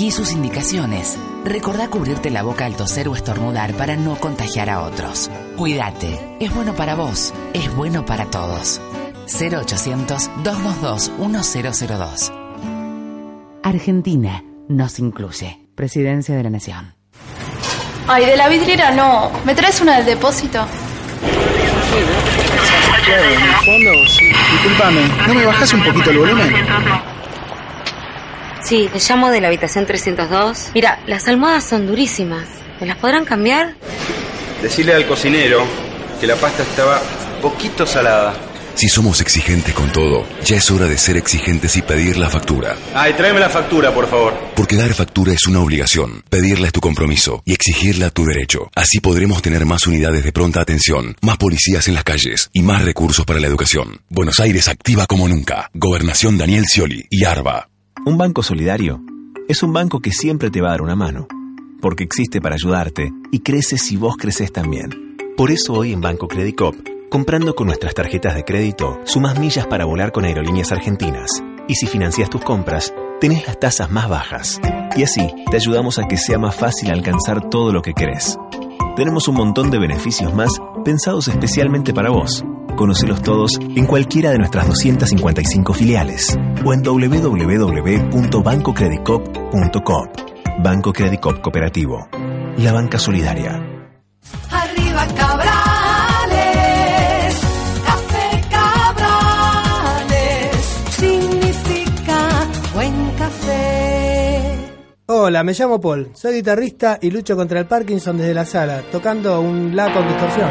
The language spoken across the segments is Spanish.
Y sus indicaciones. Recordá cubrirte la boca al toser o estornudar para no contagiar a otros. Cuídate. Es bueno para vos. Es bueno para todos. 0800-222-1002. Argentina nos incluye. Presidencia de la Nación. Ay, de la vidriera no. ¿Me traes una del depósito? Claro, en el fondo, sí. Disculpame, ¿no me bajas un poquito el volumen? Sí, te llamo de la habitación 302. Mira, las almohadas son durísimas. ¿Me las podrán cambiar? Decirle al cocinero que la pasta estaba poquito salada. Si somos exigentes con todo, ya es hora de ser exigentes y pedir la factura. Ay, tráeme la factura, por favor. Porque dar factura es una obligación, pedirla es tu compromiso y exigirla tu derecho. Así podremos tener más unidades de pronta atención, más policías en las calles y más recursos para la educación. Buenos Aires activa como nunca. Gobernación Daniel Scioli y ARBA. Un banco solidario es un banco que siempre te va a dar una mano, porque existe para ayudarte y crece si vos creces también. Por eso hoy en Banco Credit Cop Comprando con nuestras tarjetas de crédito, sumas millas para volar con aerolíneas argentinas. Y si financias tus compras, tenés las tasas más bajas. Y así, te ayudamos a que sea más fácil alcanzar todo lo que querés. Tenemos un montón de beneficios más pensados especialmente para vos. Conocelos todos en cualquiera de nuestras 255 filiales o en www.bancocreditcop.com. Banco Credit Cop Cooperativo. La banca solidaria. Hola, me llamo Paul, soy guitarrista y lucho contra el Parkinson desde la sala, tocando un La con distorsión.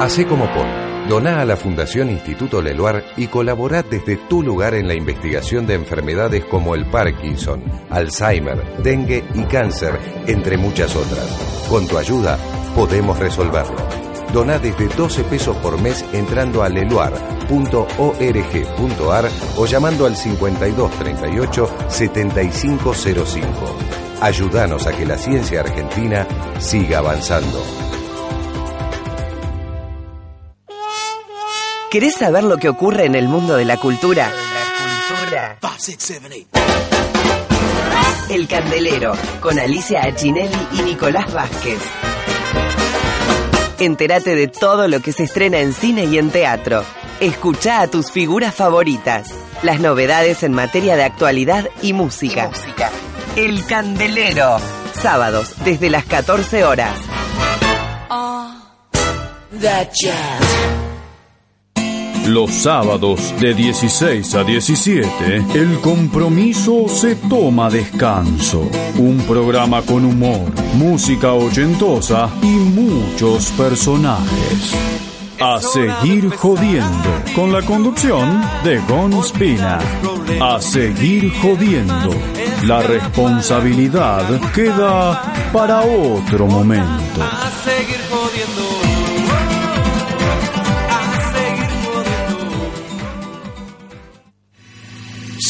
Hacé como Paul. Doná a la Fundación Instituto Leluar y colabora desde tu lugar en la investigación de enfermedades como el Parkinson, Alzheimer, dengue y cáncer, entre muchas otras. Con tu ayuda podemos resolverlo. Doná desde 12 pesos por mes entrando a leluar.org.ar o llamando al 5238 7505. Ayúdanos a que la ciencia argentina siga avanzando. ¿Querés saber lo que ocurre en el mundo de la cultura? El Candelero, con Alicia Achinelli y Nicolás Vázquez. Entérate de todo lo que se estrena en cine y en teatro. Escucha a tus figuras favoritas. Las novedades en materia de actualidad y música. El Candelero. Sábados, desde las 14 horas. Los sábados de 16 a 17, el compromiso se toma descanso. Un programa con humor, música ochentosa y muchos personajes. A seguir jodiendo, con la conducción de Gon Spina. A seguir jodiendo. La responsabilidad queda para otro momento. A seguir jodiendo.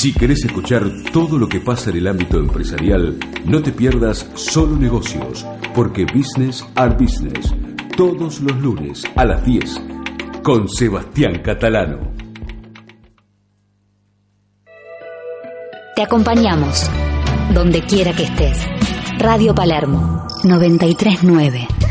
Si querés escuchar todo lo que pasa en el ámbito empresarial, no te pierdas Solo Negocios, porque Business are Business, todos los lunes a las 10, con Sebastián Catalano. Te acompañamos donde quiera que estés. Radio Palermo 939.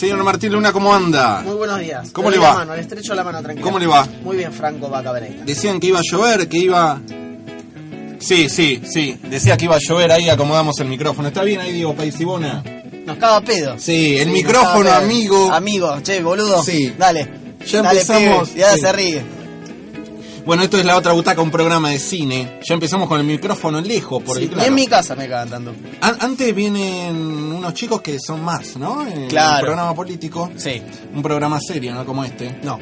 Señor Martín Luna, ¿cómo anda? Muy buenos días. ¿Cómo Le va? La mano, le estrecho la mano tranquilo. ¿Cómo le va? Muy bien, Franco Vaca Venegas. Decían que iba a llover, que iba... Sí, sí, sí. Decía que iba a llover, ahí acomodamos el micrófono. ¿Está bien ahí, Diego Paisibona? Nos caga pedo. Sí, el micrófono, amigo. Amigo, che, boludo. Sí. Dale. Ya Dale, empezamos, Y ahora sí. se ríe. Bueno, esto es La Otra Butaca, un programa de cine. Ya empezamos con el micrófono lejos, porque Sí, claro, en mi casa me cagan tanto. an- antes vienen unos chicos que son más, ¿no? Claro. Un programa político. Sí. Un programa serio, ¿no? Como este. No.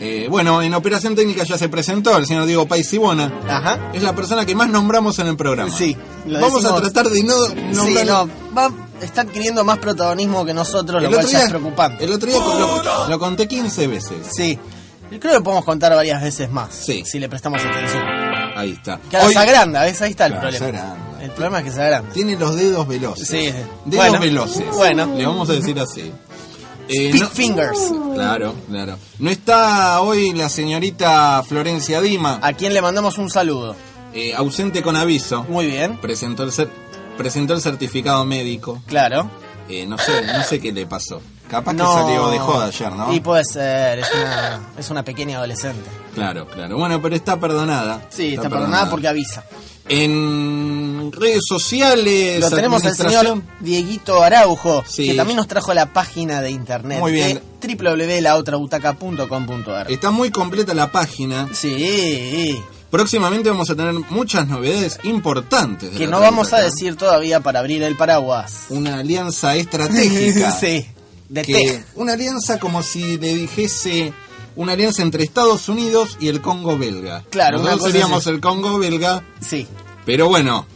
Eh, bueno, en Operación Técnica ya se presentó el señor Diego Paisibona. Ajá. Es la persona que más nombramos en el programa. Sí. lo Vamos a tratar de no Sí, nombrar... no. Va, está adquiriendo más protagonismo que nosotros, lo El cual otro ya día- es preocupante. El otro día lo, lo conté 15 veces. Sí. Creo que podemos contar varias veces más. Sí. Si le prestamos atención. Ahí está. Que Hoy- se agranda, ¿ves? Ahí está el Claro, problema. El problema es que se agranda. Tiene los dedos veloces. Sí. Dedos Bueno. veloces. Bueno. Le vamos a decir así. Eh, Big no- fingers. Claro, claro. No está hoy la señorita Florencia Dima, A quien le mandamos un saludo. eh, ausente con aviso. Muy bien. Presentó el, cer- presentó el certificado médico. Claro. Eh, no sé, no sé qué le pasó. Capaz No. que salió de joda ayer, ¿no? Y puede ser, es una, es una pequeña adolescente. Claro, claro. Bueno, pero está perdonada. Sí, está, perdonada porque avisa. En redes sociales. Lo tenemos al señor Dieguito Araujo, Sí. que también nos trajo la página de internet. Muy bien. de www.laotrabutaca.com.ar. Está muy completa la página. Sí. Próximamente vamos a tener muchas novedades importantes. Que no vamos a decir todavía para abrir el paraguas. Una alianza estratégica. sí. De que- té. una alianza como si le dijese una alianza entre Estados Unidos y el Congo belga. Claro, Nosotros seríamos el Congo belga, Sí. pero bueno.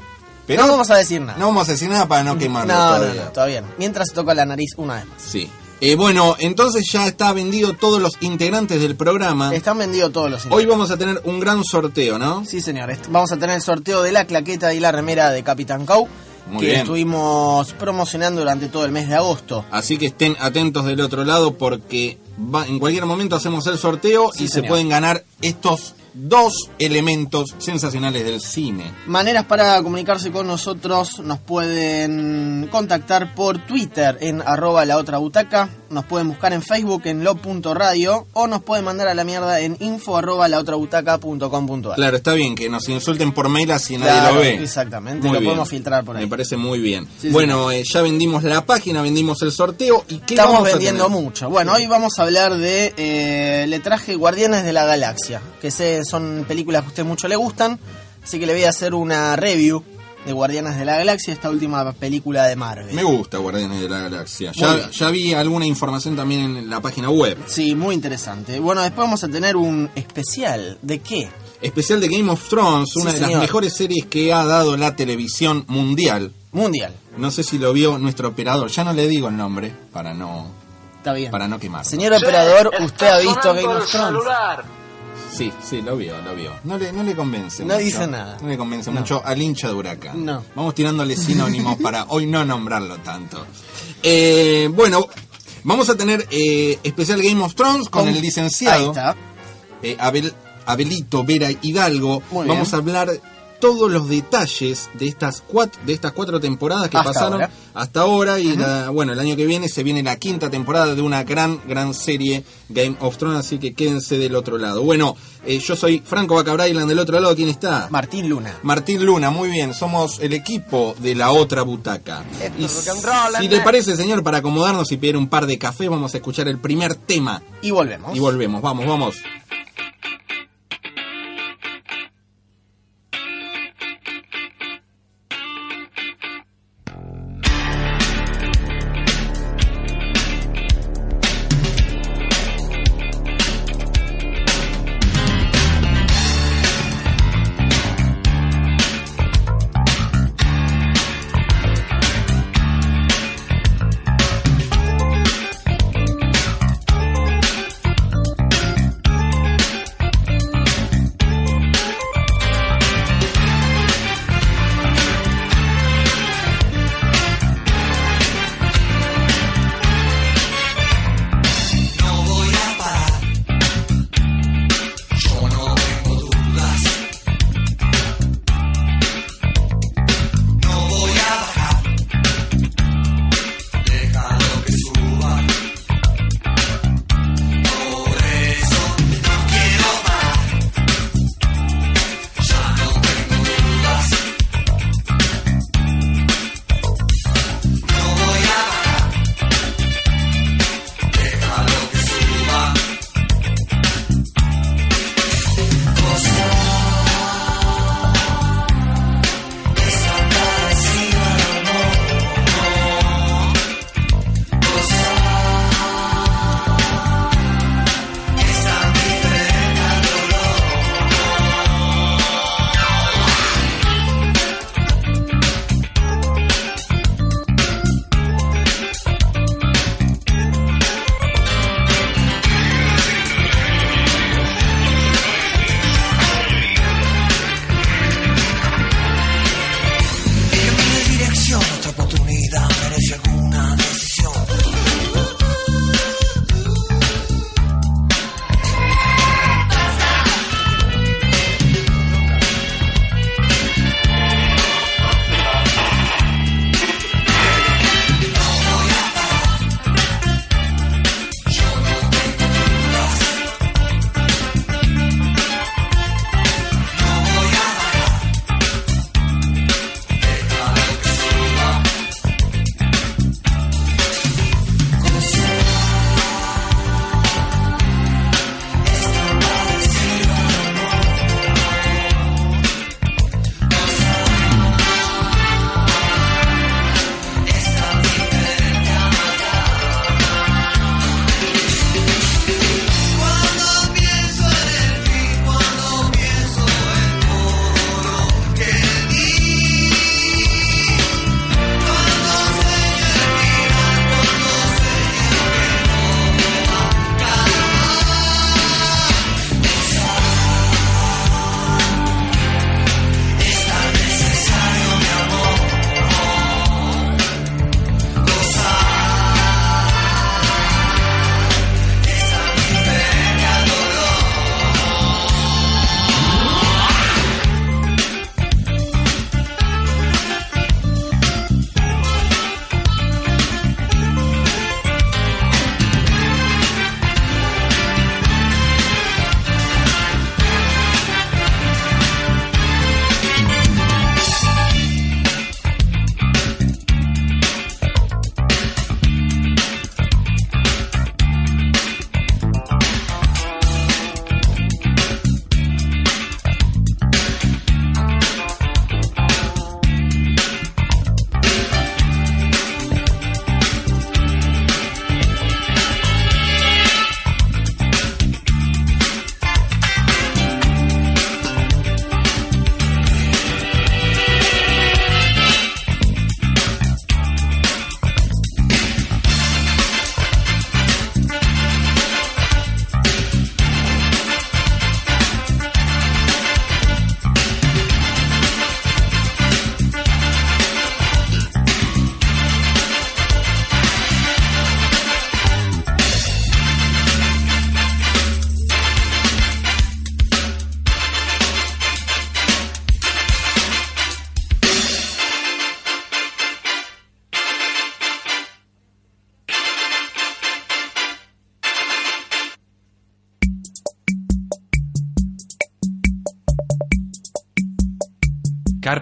Pero no vamos a decir nada. no vamos a decir nada para no quemarlo no, no, todavía. no, todavía no. Mientras se toca la nariz una vez más. Sí. Eh, bueno, entonces ya está vendido todos los integrantes del programa. Están vendidos todos los Hoy vamos a tener un gran sorteo, ¿no? Sí, señor. Est- Vamos a tener el sorteo de la claqueta y la remera de Capitán Cow. Muy que bien. estuvimos promocionando durante todo el mes de agosto. Así que estén atentos del otro lado porque va- en cualquier momento hacemos el sorteo Sí, y se pueden ganar estos dos elementos sensacionales del cine. Maneras para comunicarse con nosotros, nos pueden contactar por Twitter en arroba la otra butaca, nos pueden buscar en Facebook en lo.radio o nos pueden mandar a la mierda en info arroba la otra. Claro, está bien que nos insulten por mail así nadie Claro, lo ve. Exactamente, Muy lo bien. podemos filtrar por ahí. Me parece muy bien. Sí, bueno, eh, ya vendimos la página, vendimos el sorteo y ¿qué Estamos vamos a vendiendo tener? mucho. Bueno, hoy vamos a hablar de eh, le traje Guardianes de la Galaxia, que sé, son películas que a usted mucho le gustan, así que le voy a hacer una review de Guardianes de la Galaxia, esta última película de Marvel. Me gusta Guardianes de la Galaxia. Ya, vi alguna información también en la página web. Sí, muy interesante. Bueno, después vamos a tener un especial. ¿De qué? Especial de Game of Thrones, Sí, una de las mejores series que ha dado la televisión mundial. Mundial. No sé si lo vio nuestro operador, ya no le digo el nombre para no Está bien. para no quemar. Señor operador, ¿usted ha visto Game of Thrones? Sí, sí, lo vio, lo vio. No le, no le convence No mucho. dice nada. No le convence No. mucho al hincha de Huracán. No. Vamos tirándole sinónimos para hoy no nombrarlo tanto. Eh, bueno, vamos a tener eh, especial Game of Thrones con, Con- el licenciado Ahí está. eh, Abel- Abelito Vera Hidalgo. Muy Vamos bien. a hablar todos los detalles de estas cuatro, de estas cuatro temporadas que Hasta pasaron ahora. hasta ahora y la- bueno el año que viene se viene la quinta temporada de una gran gran serie Game of Thrones así que quédense del otro lado. Bueno eh, yo soy Franco Bacabrailan del otro lado quién está Martín Luna. Martín Luna muy bien somos el equipo de la otra butaca. Y si le parece señor para acomodarnos y pedir un par de café vamos a escuchar el primer tema. Y volvemos. y volvemos vamos vamos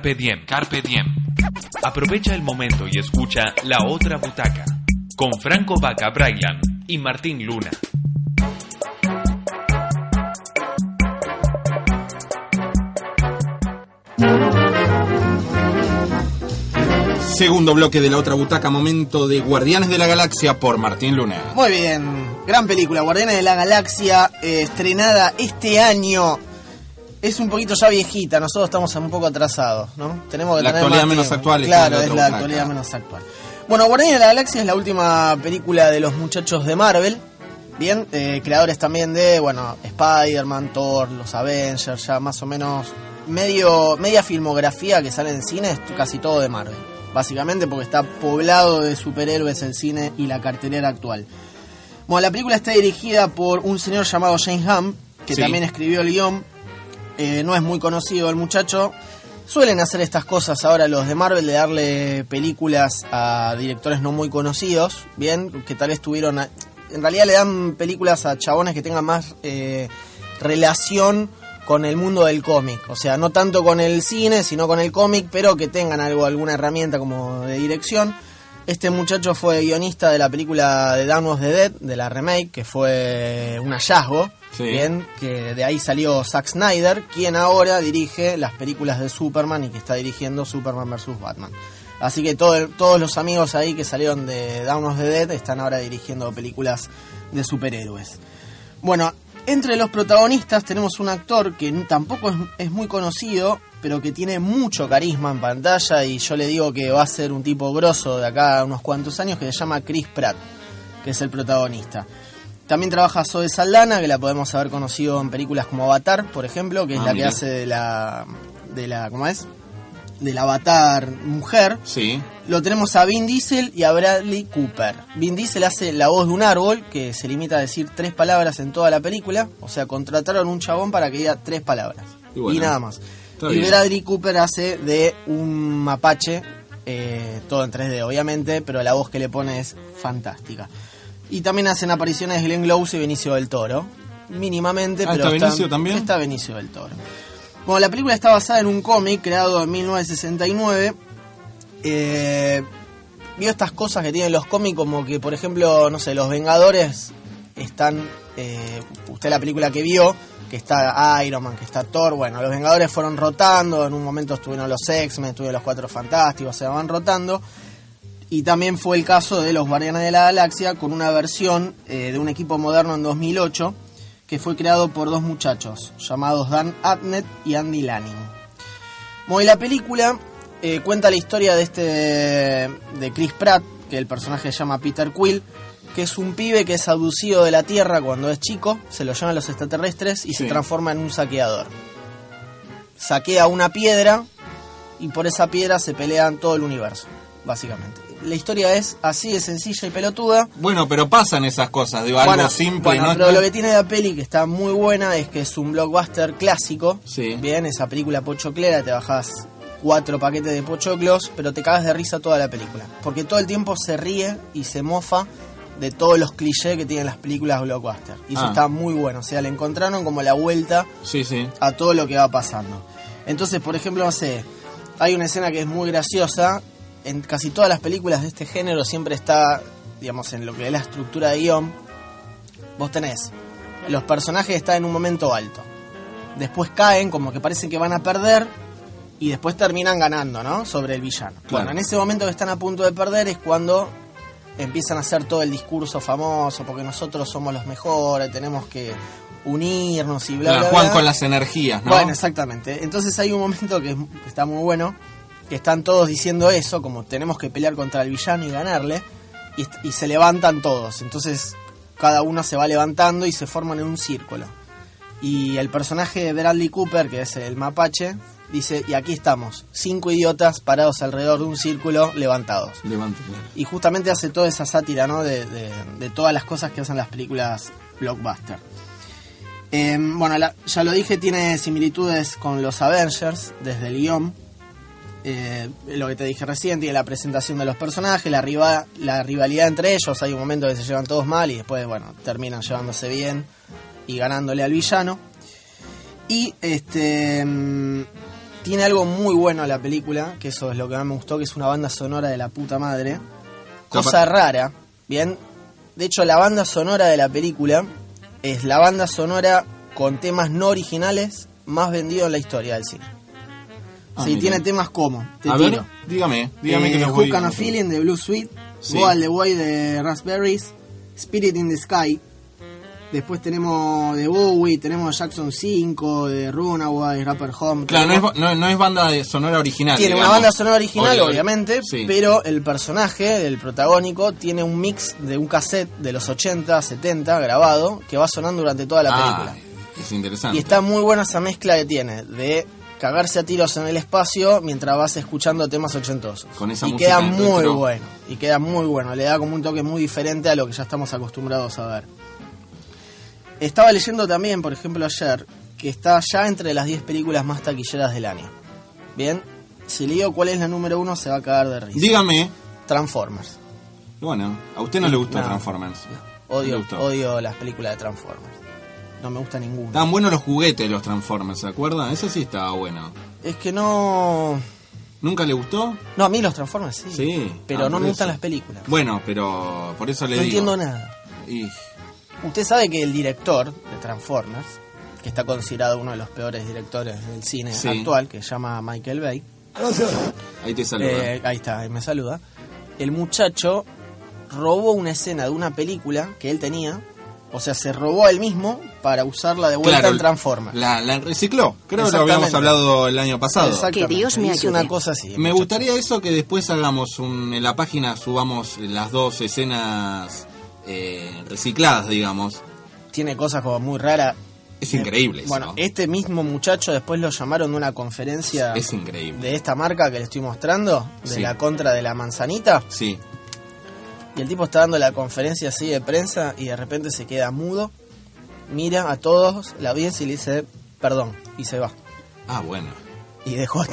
Carpe diem, carpe diem. Aprovecha el momento y escucha La Otra Butaca con Franco Vaca Brailan y Martín Luna. Segundo bloque de la otra butaca, momento de Guardianes de la Galaxia por Martín Luna. Muy bien, gran película, Guardianes de la Galaxia, eh, estrenada este año. Es un poquito ya viejita, nosotros estamos un poco atrasados, ¿no? Tenemos que La tener actualidad menos actual Claro, la es la actualidad menos actual. Bueno, Guardianes de la Galaxia es la última película de los muchachos de Marvel. Bien, eh, creadores también de, bueno, Spider-Man, Thor, los Avengers, ya más o menos medio media filmografía que sale en cine es casi todo de Marvel. Básicamente porque está poblado de superhéroes el cine y la cartelera actual. Bueno, la película está dirigida por un señor llamado James Hamm, que Sí. también escribió el guion. Eh, no es muy conocido el muchacho. Suelen hacer estas cosas ahora los de Marvel de darle películas a directores no muy conocidos, bien, que tal vez tuvieron... a- en realidad le dan películas a chabones que tengan más eh, relación con el mundo del cómic. O sea, no tanto con el cine, sino con el cómic, pero que tengan algo, alguna herramienta como de dirección. Este muchacho fue guionista de la película de Dawn of the Dead, de la remake, que fue un hallazgo. Sí. Bien, que de ahí salió Zack Snyder, quien ahora dirige las películas de Superman y que está dirigiendo Superman vs. Batman. Así que todo todos los amigos ahí que salieron de Dawn of the Dead están ahora dirigiendo películas de superhéroes. Bueno, entre los protagonistas tenemos un actor que tampoco es, es muy conocido, pero que tiene mucho carisma en pantalla y yo le digo que va a ser un tipo grosso de acá a unos cuantos años que se llama Chris Pratt, que es el protagonista. También trabaja Zoe Saldana, que la podemos haber conocido en películas como Avatar, por ejemplo, que es Ah, la que hace de la de la ¿cómo es? Del Avatar mujer. Sí. Lo tenemos a Vin Diesel y a Bradley Cooper. Vin Diesel hace la voz de un árbol que se limita a decir tres palabras en toda la película. O sea, contrataron un chabón para que diga tres palabras. Y Y, nada más. Y. Bradley Cooper hace de un mapache, eh, todo en 3D obviamente, pero la voz que le pone es fantástica. Y también hacen apariciones Glenn Close y Benicio del Toro. Mínimamente, Ah, pero ¿está Benicio también? Está Benicio del Toro. Bueno, la película está basada en un cómic creado en 1969. Eh, vio estas cosas que tienen los cómics, como que, por ejemplo, no sé, los Vengadores están. eh, usted la película que vio, que está Iron Man, que está Thor. Bueno, los Vengadores fueron rotando. En un momento estuvieron los X-Men, estuvieron los Cuatro Fantásticos, se van rotando. Y también fue el caso de los Guardianes de la Galaxia con una versión eh, de un equipo moderno en 2008 que fue creado por dos muchachos llamados Dan Abnett y Andy Lanning. Bueno, y la película eh, cuenta la historia de este de Chris Pratt, que el personaje se llama Peter Quill, que es un pibe que es abducido de la Tierra cuando es chico, se lo llevan los extraterrestres y se transforma en un saqueador. Saquea una piedra y por esa piedra se pelean todo el universo, básicamente. La historia es así de sencilla y pelotuda. Bueno, pero pasan esas cosas, digo, algo Bueno, simple, bueno, ¿no? pero lo que tiene la peli que está muy buena es que es un blockbuster clásico. Sí. Bien, esa película pochoclera, te bajas cuatro paquetes de pochoclos, pero te cagas de risa toda la película. Porque todo el tiempo se ríe y se mofa de todos los clichés que tienen las películas blockbuster. Y eso Ah. está muy bueno. O sea, le encontraron como la vuelta Sí, sí. a todo lo que va pasando. Entonces, por ejemplo, no sé, hay una escena que es muy graciosa. En casi todas las películas de este género siempre está, digamos, en lo que es la estructura de guion. Vos tenés, los personajes están en un momento alto. Después caen, como que parece que van a perder. Y después terminan ganando, ¿no? Sobre el villano. Bueno, en ese momento que están a punto de perder es cuando empiezan a hacer todo el discurso famoso, porque nosotros somos los mejores, tenemos que unirnos y bla, La bla, Juan bla. con las energías, ¿no? Bueno, exactamente. Entonces hay un momento que está muy bueno, que están todos diciendo eso, como tenemos que pelear contra el villano y ganarle, y, se levantan todos. Entonces cada uno se va levantando y se forman en un círculo. Y el personaje de Bradley Cooper, que es el mapache, dice, y aquí estamos, cinco idiotas parados alrededor de un círculo levantados. Y justamente hace toda esa sátira, ¿no? De, de- de todas las cosas que hacen las películas blockbuster. Eh, bueno, la- ya lo dije, tiene similitudes con los Avengers desde el guion. Eh, lo que te dije recién, tiene la presentación de los personajes, la, riva- la rivalidad entre ellos. Hay un momento que se llevan todos mal y después, bueno, terminan llevándose bien y ganándole al villano. Y este. mm, Tiene algo muy bueno la película, que eso es lo que más me gustó, que es una banda sonora de la puta madre. Cosa rara, bien. De hecho, la banda sonora de la película es la banda sonora con temas no originales más vendido en la historia del cine. Ah, sí, mira. tiene temas como, te A tiro. ver, dígame, dígame eh, que me Who voy. Can I Feeling de Blue Sweet, Sí. Go All The Way de Raspberries, Spirit in the Sky. Después tenemos de Bowie, tenemos Jackson 5, de Runaway, Rapper Home. Claro, no es, no, no es banda de sonora original. tiene una banda sonora original, Obvio, obviamente, sí. pero el personaje, el protagónico, tiene un mix de un cassette de los 80, 70 grabado que va sonando durante toda la Ah, película. es interesante. Y está muy buena esa mezcla que tiene de cagarse a tiros en el espacio mientras vas escuchando temas ochentosos. Con esa y queda muy bueno. Y queda muy bueno. Le da como un toque muy diferente a lo que ya estamos acostumbrados a ver. Estaba leyendo también, por ejemplo, ayer, que está ya entre las 10 películas más taquilleras del año. Bien, si le digo cuál es la número uno, se va a cagar de risa. Dígame. Transformers. Bueno, a usted no le gustó No. Transformers. No le Odio, gustó. odio las películas de Transformers. No me gusta ninguna. Estaban buenos los juguetes de los Transformers, ¿se acuerdan? Eso sí estaba bueno. Es que no... ¿Nunca le gustó? No, a mí los Transformers sí. Sí. Pero Ah, no me eso. gustan las películas. Bueno, pero por eso le no digo. entiendo nada. Y- Usted sabe que el director de Transformers, que está considerado uno de los peores directores del cine Sí. actual, que se llama Michael Bay. Ahí te saluda. Eh, ahí está, ahí me saluda. El muchacho robó una escena de una película que él tenía, o sea, se robó a él mismo para usarla de vuelta Claro, en Transformers. La, la recicló. Creo que lo habíamos hablado el año pasado. Exactamente. Hizo una cosa así. Me gustaría eso que después hagamos un, en la página subamos las dos escenas eh, recicladas, digamos. Tiene cosas como muy raras. Es increíble eso. Bueno, este mismo muchacho después lo llamaron de una conferencia Es increíble. de esta marca que le estoy mostrando, de Sí. la contra de la manzanita. Sí. Y el tipo está dando la conferencia así de prensa y de repente se queda mudo, mira a todos, la audiencia y le dice perdón y se va. Ah, bueno. Y dejó.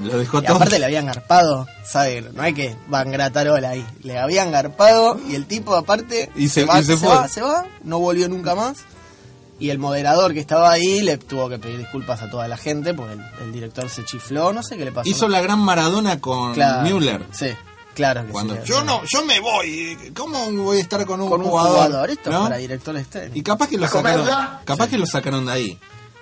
Lo dejó Y todo. aparte le habían garpado, ¿sabes? No hay que van gratarola ahí. Le habían garpado y el tipo aparte Y se- va, y se fue. va, se va, no volvió nunca más. Y el moderador que estaba ahí le tuvo que pedir disculpas a toda la gente porque el, el director se chifló, no sé qué le pasó. Hizo la gran Maradona con Claro, Müller. Sí, claro que Cuando sí. yo no, yo me voy. ¿Cómo voy a estar con un Con un jugador? jugador, esto es ¿no? para directores técnicos. Y capaz que lo ¿A sacaron, capaz que lo sacaron de ahí.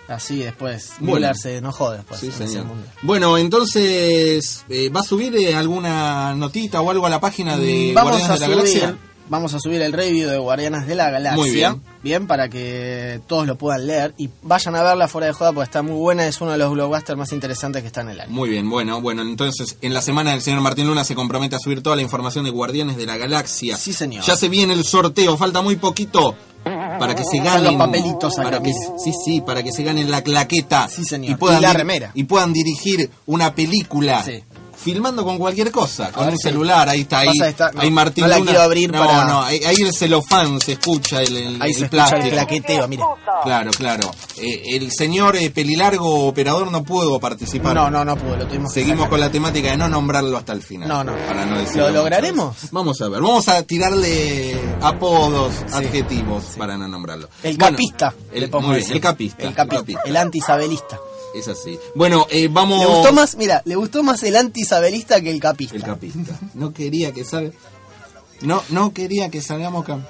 Así después, Bueno. Se enojó después. Sí, en señor. Bueno, entonces, eh, ¿va a subir eh, alguna notita o algo a la página de vamos a Guardianes de la subir, Galaxia? Vamos a subir el review de Guardianes de la Galaxia. Muy bien. Bien, para que todos lo puedan leer y vayan a verla fuera de joda porque está muy buena, es uno de los blockbusters más interesantes que está en el año. Muy bien, bueno, bueno, entonces en la semana el señor Martín Luna se compromete a subir toda la información de Guardianes de la Galaxia. Sí, señor. Ya se viene el sorteo, falta muy poquito para que se ganen los papelitos acá, para que, sí, sí, para que se ganen la claqueta Sí, señor. y puedan Y la remera. y puedan dirigir una película. Sí. Filmando con cualquier cosa, con ver, un sí. celular, ahí está, ahí, esta- no, ahí Martín no la Luna. quiero abrir no, para- no, ahí, ahí el celofán se escucha, el, el, Ahí el se escucha el plástico. claqueteo, mire. Claro, claro. Eh, el señor eh, Pelilargo operador no pudo participar. No, no, no pudo, lo tuvimos que Seguimos con la temática de no nombrarlo hasta el final. No, no. Para no decirlo ¿Lo mucho. lograremos? Vamos a ver. Vamos a tirarle apodos, adjetivos para no nombrarlo. El Bueno, capista. el- le muy bien, el capista, El el capista. capista. El antisabelista. Es así. Bueno, eh, vamos. Le gustó más, mira, le gustó más el antisabelista que el capista. El capista. No quería que salga. No, no quería que salgamos cam-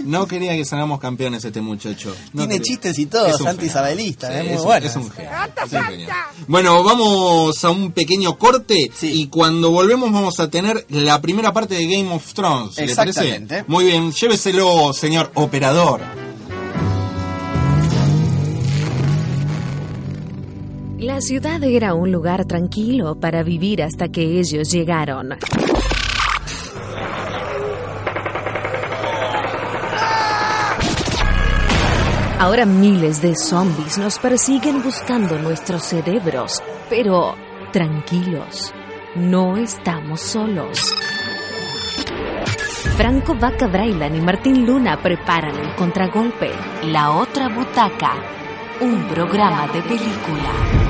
No quería que salgamos campeones este muchacho. No Tiene quería. chistes y todo, Es es un antisabelista, Sí, es muy un- bueno. es un genio. Bueno, vamos a un pequeño corte y cuando volvemos vamos a tener la primera parte de Game of Thrones. ¿Le parece? Exactamente. Muy bien, lléveselo, señor operador. La ciudad era un lugar tranquilo para vivir hasta que ellos llegaron. Ahora miles de zombies nos persiguen buscando nuestros cerebros, pero tranquilos, no estamos solos. Franco Vaca Brailan y Martín Luna preparan el contragolpe, La Otra Butaca, un programa de película.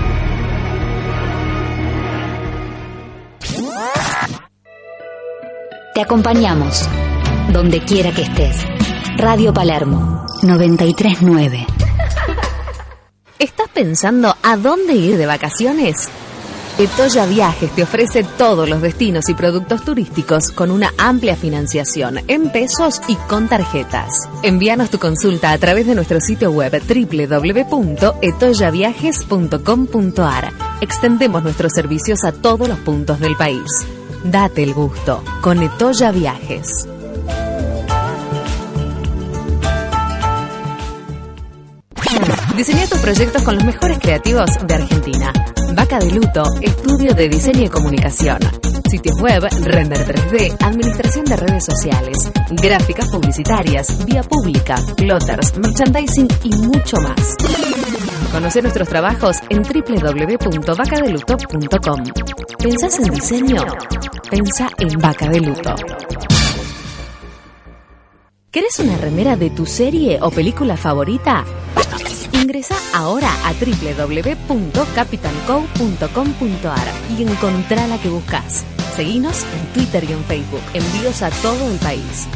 Te acompañamos donde quiera que estés. Radio Palermo 939. ¿Estás pensando a dónde ir de vacaciones? Etoya Viajes te ofrece todos los destinos y productos turísticos con una amplia financiación en pesos y con tarjetas. Envíanos tu consulta a través de nuestro sitio web www.etoyaviajes.com.ar. Extendemos nuestros servicios a todos los puntos del país. Date el gusto con Etoya Viajes. Diseña tus proyectos con los mejores creativos de Argentina. Vaca de Luto, estudio de diseño y comunicación. Sitios web, render 3D, administración de redes sociales, gráficas publicitarias, vía pública, plotters, merchandising y mucho más. Conoce nuestros trabajos en www.vacadeluto.com. ¿Pensás en diseño? Pensa en Vaca de Luto. ¿Querés una remera de tu serie o película favorita? Ingresa ahora a www.capitanco.com.ar y encontrá la que buscas. Seguinos en Twitter y en Facebook. Envíos a todo el país.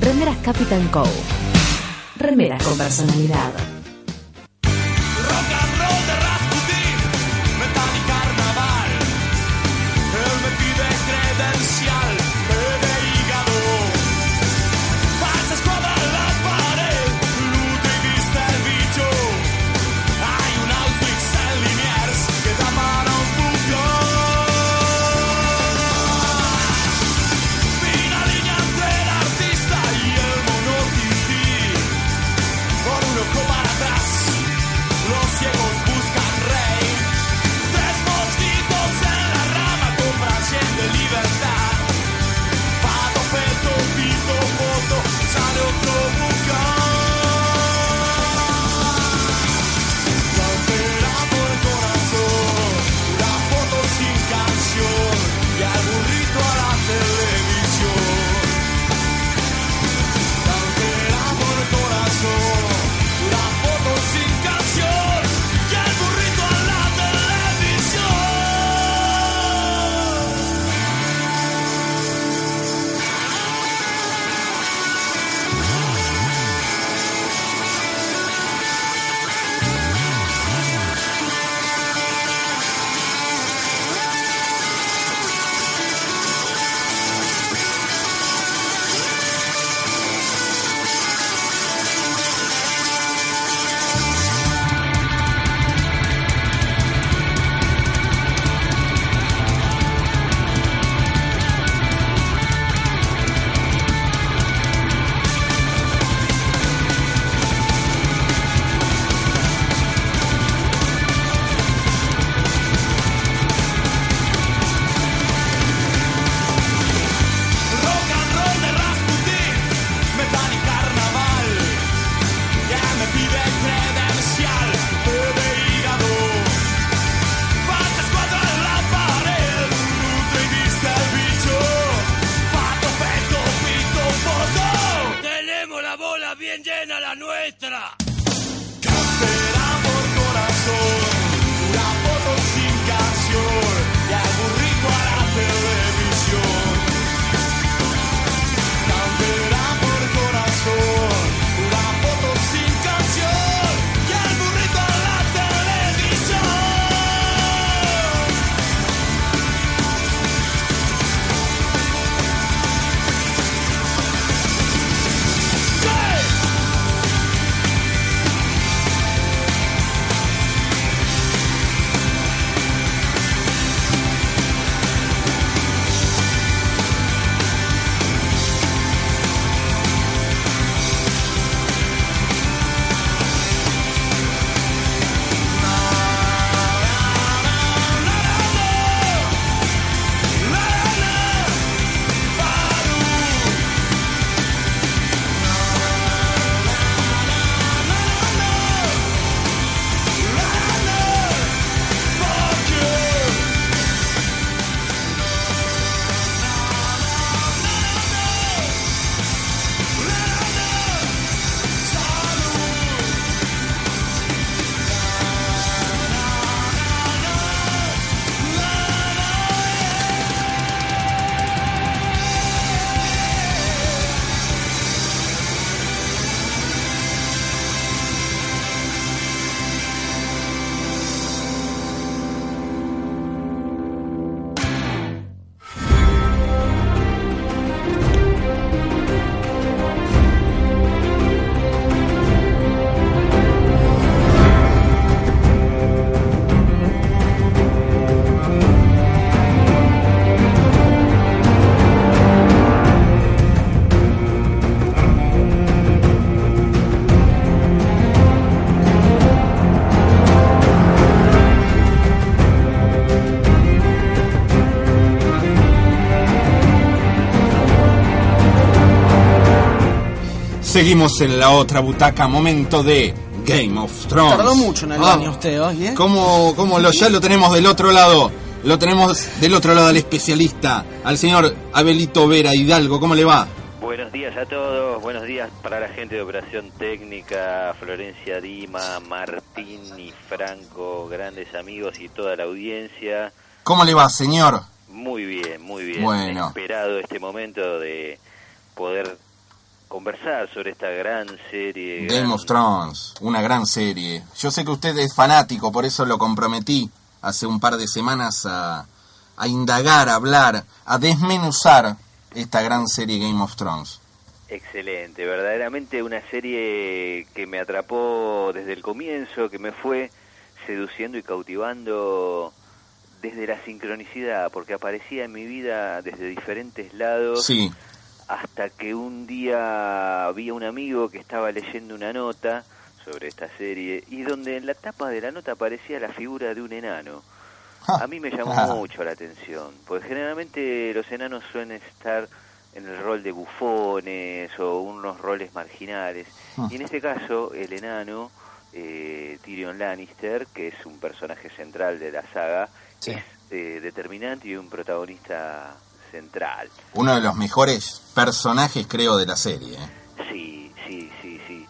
Remeras Capitan Co. Remeras con personalidad. Seguimos en la otra butaca, momento de Game of Thrones. Tardó mucho en el Ah, baño usted hoy, ¿eh? ¿Cómo, cómo lo, ya lo tenemos del otro lado? Lo tenemos del otro lado al especialista, al señor Abelito Vera Hidalgo. ¿Cómo le va? Buenos días a todos, buenos días para la gente de Operación Técnica, Florencia Dima, Martín y Franco, grandes amigos y toda la audiencia. ¿Cómo le va, señor? Muy bien, muy bien. Bueno. Esperado este momento de poder conversar sobre esta gran serie. Game gran- of Thrones, una gran serie. Yo sé que usted es fanático, por eso lo comprometí hace un par de semanas a, a indagar, a hablar, a desmenuzar esta gran serie Game of Thrones. Excelente, verdaderamente una serie que me atrapó desde el comienzo, que me fue seduciendo y cautivando desde la sincronicidad, porque aparecía en mi vida desde diferentes lados. Sí, hasta que un día vi a un amigo que estaba leyendo una nota sobre esta serie y donde en la tapa de la nota aparecía la figura de un enano. A mí me llamó mucho la atención, porque generalmente los enanos suelen estar en el rol de bufones o unos roles marginales. Y en este caso, el enano, eh, Tyrion Lannister, que es un personaje central de la saga, es eh, determinante y un protagonista central. uno de los mejores personajes, creo, de la serie. ¿eh? Sí, sí, sí, sí.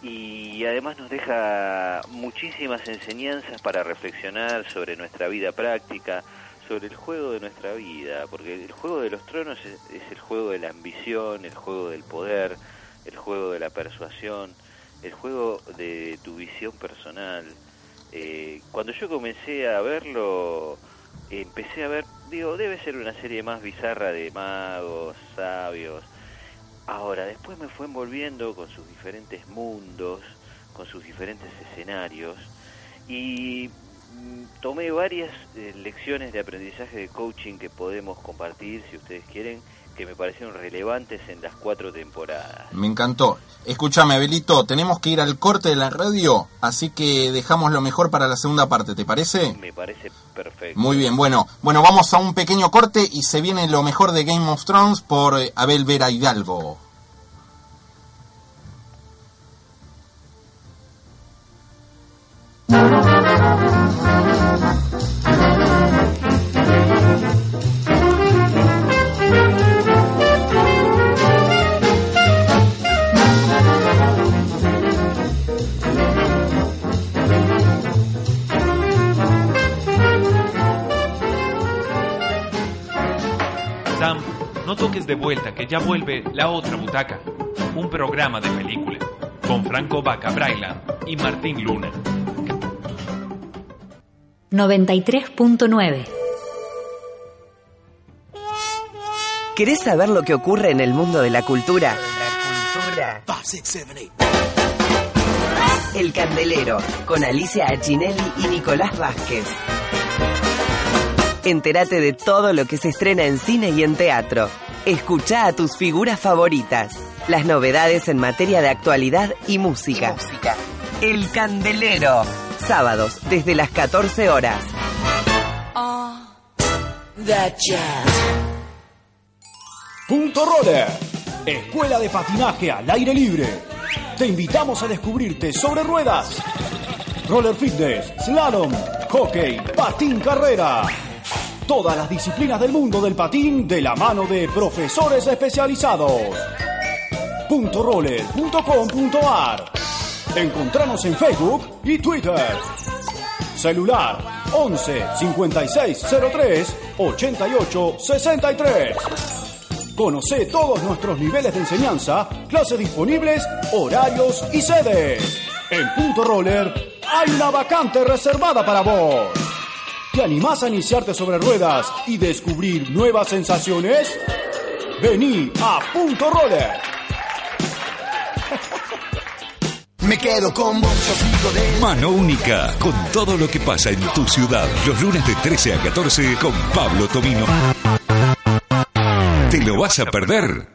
Y además nos deja muchísimas enseñanzas para reflexionar sobre nuestra vida práctica, sobre el juego de nuestra vida, porque el juego de los tronos es, es el juego de la ambición, el juego del poder, el juego de la persuasión, el juego de tu visión personal. Eh, cuando yo comencé a verlo, empecé a ver, digo, debe ser una serie más bizarra de magos, sabios. Ahora, después me fue envolviendo con sus diferentes mundos, con sus diferentes escenarios y mm, tomé varias eh, lecciones de aprendizaje de coaching que podemos compartir, si ustedes quieren, que me parecieron relevantes en las cuatro temporadas. Me encantó. Escúchame, Abelito, tenemos que ir al corte de la radio, así que dejamos lo mejor para la segunda parte, ¿te parece? Me parece perfecto. Muy bien, bueno, bueno, vamos a un pequeño corte y se viene lo mejor de Game of Thrones por eh, Abel Vera Hidalgo. De vuelta que ya vuelve La Otra Butaca, un programa de película, con Franco Vaca Brailan y Martín Luna. 93.9 ¿Querés saber lo que ocurre en el mundo de la cultura? El Candelero, con Alicia Achinelli y Nicolás Vázquez. Entérate de todo lo que se estrena en cine y en teatro. Escucha a tus figuras favoritas. Las novedades en materia de actualidad y música. El Candelero. Sábados desde las 14 horas. Punto Roller, escuela de patinaje al aire libre. Te invitamos a descubrirte sobre ruedas, roller fitness, slalom, hockey, patín carrera. Todas las disciplinas del mundo del patín de la mano de profesores especializados. Puntoroller.com.ar Encontranos en Facebook y Twitter. Celular 11 5603 88 63. Conoce todos nuestros niveles de enseñanza, clases disponibles, horarios y sedes. En Punto Roller hay una vacante reservada para vos. ¿Te animás a iniciarte sobre ruedas y descubrir nuevas sensaciones? Vení a Punto Roller. Me quedo con vos, yo sigo de Mano única, con todo lo que pasa en tu ciudad. Los lunes de 13 a 14 con Pablo Tomino. ¿Te lo vas a perder?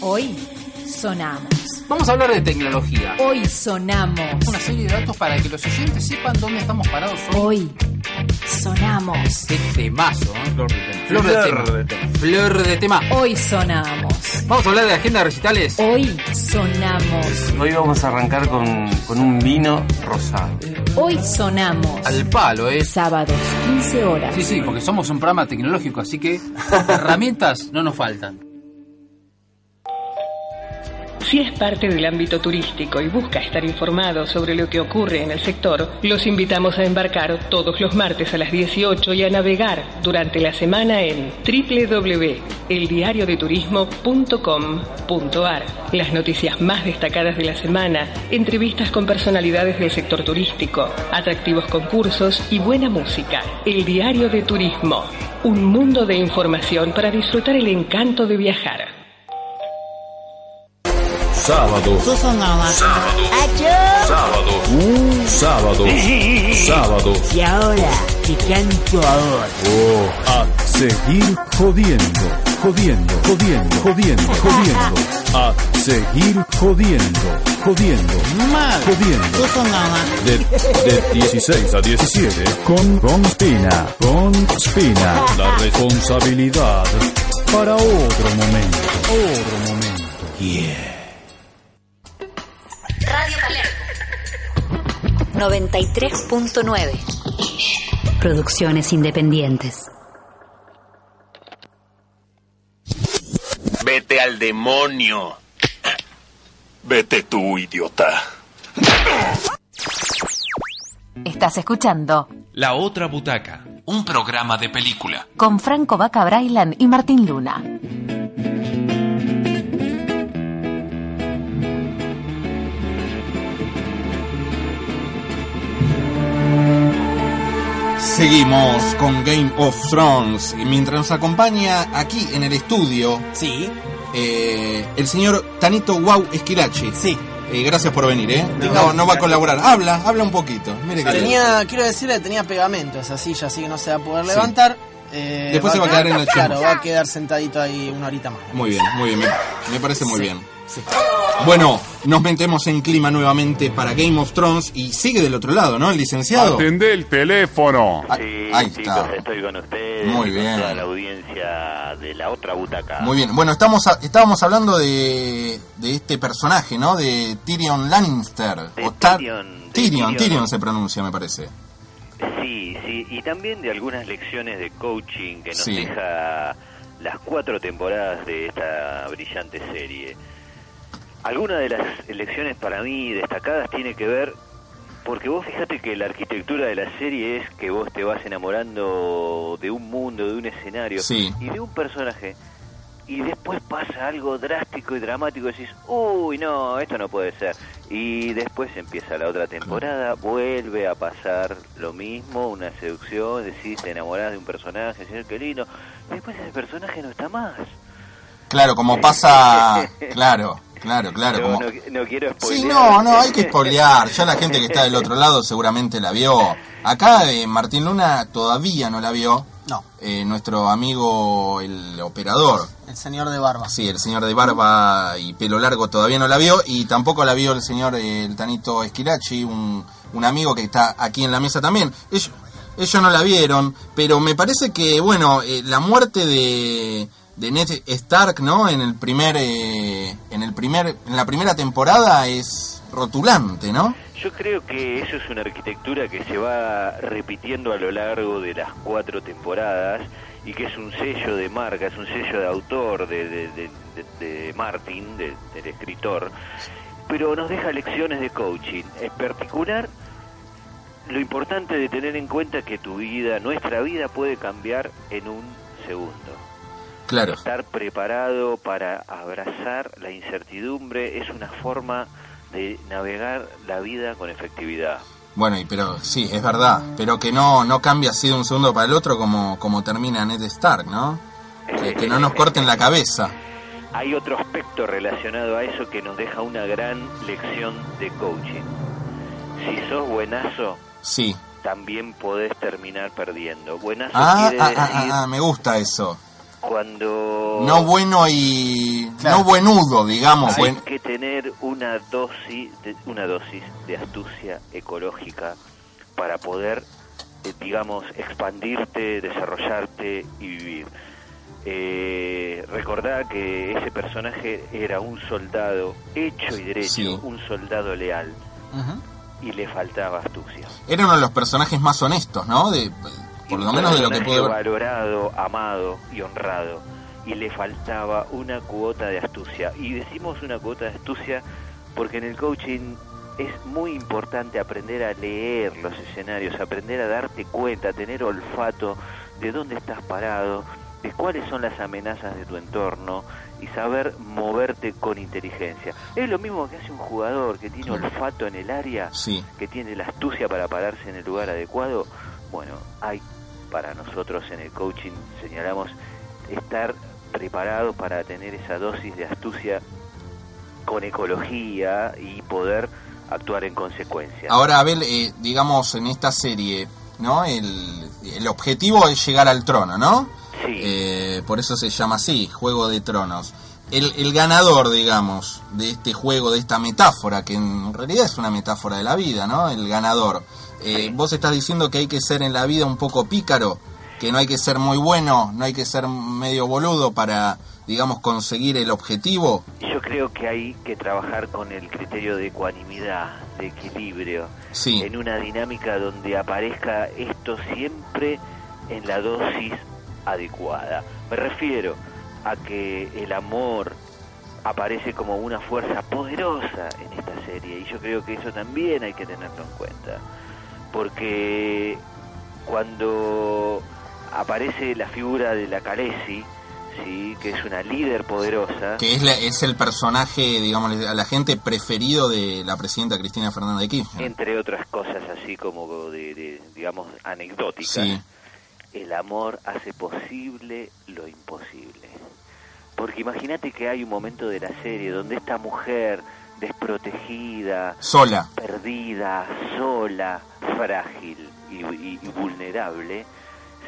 Hoy sonamos. Vamos a hablar de tecnología. Hoy sonamos. Una serie de datos para que los oyentes sepan dónde estamos parados hoy. Hoy sonamos. Qué temazo, ¿eh? Flor de tema. Flor de tema. Flor de tema. Hoy sonamos. Vamos a hablar de agenda de recitales. Hoy sonamos. Hoy vamos a arrancar con, con un vino rosado. Hoy sonamos. Al palo, ¿eh? Sábados, 15 horas. Sí, sí, porque somos un programa tecnológico, así que herramientas no nos faltan. Si es parte del ámbito turístico y busca estar informado sobre lo que ocurre en el sector, los invitamos a embarcar todos los martes a las 18 y a navegar durante la semana en www.eldiariodeturismo.com.ar. Las noticias más destacadas de la semana, entrevistas con personalidades del sector turístico, atractivos concursos y buena música. El Diario de Turismo, un mundo de información para disfrutar el encanto de viajar. Sábado. Sábado. Sábado. Un sábado. Sábado. Y ahora, te canto ahora. Oh, a seguir jodiendo. Jodiendo, jodiendo, jodiendo, jodiendo. A seguir jodiendo. Jodiendo. Jodiendo. De, de 16 a 17 con, con Spina. Con Spina. La responsabilidad para otro momento. Otro momento. Yeah. 93.9 Producciones independientes. Vete al demonio. Vete tú, idiota. Estás escuchando La otra butaca, un programa de película. con Franco Vaca Brailan y Martín Luna. Seguimos con Game of Thrones. Y mientras nos acompaña aquí en el estudio. Sí. el señor Tanito Wow Esquilache. Sí. gracias por venir, ¿eh? No, no va a colaborar. Habla, habla un poquito. Mire que Tenía, quiero decirle, tenía pegamento esa silla, así que no se va a poder levantar. Eh, Después se va a quedar en la Claro, va a quedar sentadito ahí una horita más. Muy bien, muy bien. Me, me parece muy Sí, bien. Bueno, nos metemos en clima nuevamente para Game of Thrones y sigue del otro lado, ¿no? El licenciado. Atende el teléfono. Sí, ahí chicos, está. estoy con ustedes. Muy y bien. Con toda la audiencia de la otra butaca. Muy bien. Bueno, estamos a- estábamos hablando de, de este personaje, ¿no? De Tyrion Lannister. De o Tar- Tyrion, de Tyrion, Tyrion. Tyrion se pronuncia, me parece. Sí, sí, y también de algunas lecciones de coaching que nos Sí. deja las cuatro temporadas de esta brillante serie. Algunas de las lecciones para mí destacadas tiene que ver, porque vos fíjate que la arquitectura de la serie es que vos te vas enamorando de un mundo, de un escenario Sí. y de un personaje, y después pasa algo drástico y dramático y decís, uy, no, esto no puede ser. Y después empieza la otra temporada, vuelve a pasar lo mismo, una seducción, decís, te enamorás de un personaje, señor, qué lindo. Después ese personaje no está más. Claro, como pasa... Claro, claro, claro. No, Como... no, no quiero spoilear. Sí, no, no, hay que spoilear. Ya la gente que está del otro lado seguramente la vio. Acá eh, Martín Luna todavía no la vio. No. Eh, nuestro amigo, el operador. El señor de barba. Sí, el señor de barba y pelo largo todavía no la vio. Y tampoco la vio el señor, eh, el Tanito Esquilachi, un, un amigo que está aquí en la mesa también. Ellos, ellos no la vieron, pero me parece que, bueno, eh, la muerte de, de Ned Stark, ¿no? En el primer, eh, en el primer, en la primera temporada es rotulante, ¿no? Yo creo que eso es una arquitectura que se va repitiendo a lo largo de las cuatro temporadas y que es un sello de marca, es un sello de autor de, de, de- Martin, de- del escritor, pero nos deja lecciones de coaching. En particular, lo importante de tener en cuenta que tu vida, nuestra vida puede cambiar en un segundo. Claro. Estar preparado para abrazar la incertidumbre es una forma de navegar la vida con efectividad. Bueno, y pero sí, es verdad, pero que no no cambia así de un segundo para el otro como como termina Ned Stark, ¿no? Que, que no nos corten la cabeza. Hay otro aspecto relacionado a eso que nos deja una gran lección de coaching. Si sos buenazo, Sí. también podés terminar perdiendo. Buenazo Ah, quiere decir ah, ah, me gusta eso. Cuando No bueno y no buenudo, digamos. hay buen- que tener una dosis de, una dosis de astucia ecológica para poder eh, digamos, expandirte, desarrollarte y vivir. Eh, recordá que ese personaje era un soldado hecho y derecho, Sí. un soldado leal, y le faltaba astucia. Era uno de los personajes más honestos, ¿no? De, por lo menos de lo que puedo ver. valorado, amado y honrado. Y le faltaba una cuota de astucia. Y decimos una cuota de astucia porque en el coaching es muy importante aprender a leer los escenarios, aprender a darte cuenta, tener olfato de dónde estás parado, de cuáles son las amenazas de tu entorno y saber moverte con inteligencia. Es lo mismo que hace un jugador que tiene olfato en el área, Sí. que tiene la astucia para pararse en el lugar adecuado. Bueno, hay para nosotros en el coaching, señalamos, estar preparado para tener esa dosis de astucia con ecología y poder actuar en consecuencia. Ahora, Abel, eh, digamos, en esta serie, ¿no? El, el objetivo es llegar al trono, ¿no? Eh, por eso se llama así, Juego de Tronos. El, el ganador, digamos, de este juego, de esta metáfora, que en realidad es una metáfora de la vida, ¿no? El ganador. Eh, Vos estás diciendo que hay que ser en la vida un poco pícaro, que no hay que ser muy bueno, no hay que ser medio boludo para, digamos, conseguir el objetivo. Yo creo que hay que trabajar con el criterio de ecuanimidad, de equilibrio, Sí. en una dinámica donde aparezca esto siempre en la dosis adecuada. Me refiero a que el amor aparece como una fuerza poderosa en esta serie y yo creo que eso también hay que tenerlo en cuenta. Porque cuando aparece la figura de la Calesi, ¿sí? que es una líder poderosa, Que es, la- es el personaje, digamos, a la gente preferido de la presidenta Cristina Fernández de Kirchner. entre otras cosas así como de, de, digamos, anecdóticas, Sí. el amor hace posible lo imposible. Porque imagínate que hay un momento de la serie donde esta mujer desprotegida, Sola. perdida, sola, frágil y, y- y vulnerable,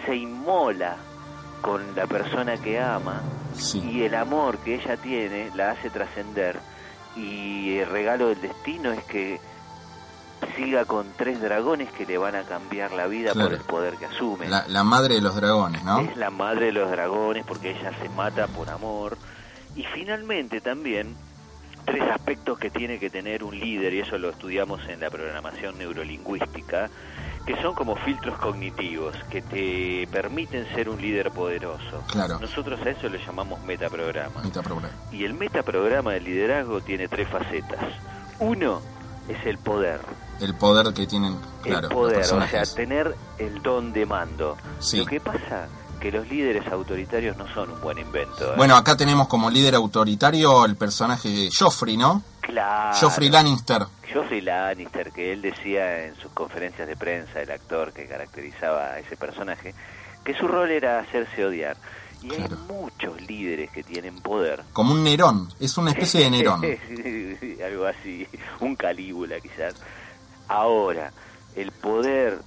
se inmola con la persona que ama y el amor que ella tiene la hace trascender y el regalo del destino es que siga con tres dragones que le van a cambiar la vida Claro. por el poder que asume. La, la madre de los dragones, ¿no? Es la madre de los dragones porque ella se mata por amor. Y finalmente también tres aspectos que tiene que tener un líder, y eso lo estudiamos en la programación neurolingüística, que son como filtros cognitivos que te permiten ser un líder poderoso. Claro. Nosotros a eso le llamamos metaprograma. Metaprograma. Y el metaprograma del liderazgo tiene tres facetas. Uno es el poder. El poder que tienen, claro, el poder, o sea, tener el don de mando. Sí. Lo que pasa que los líderes autoritarios no son un buen invento. ¿eh? Bueno, acá tenemos como líder autoritario el personaje de Joffrey, ¿no? claro. Joffrey Lannister. Geoffrey Lannister, que él decía en sus conferencias de prensa, el actor que caracterizaba a ese personaje, que su rol era hacerse odiar. Y hay muchos líderes que tienen poder. Como un Nerón. Es una especie de Nerón. Algo así, un Calígula quizás. Ahora, el poder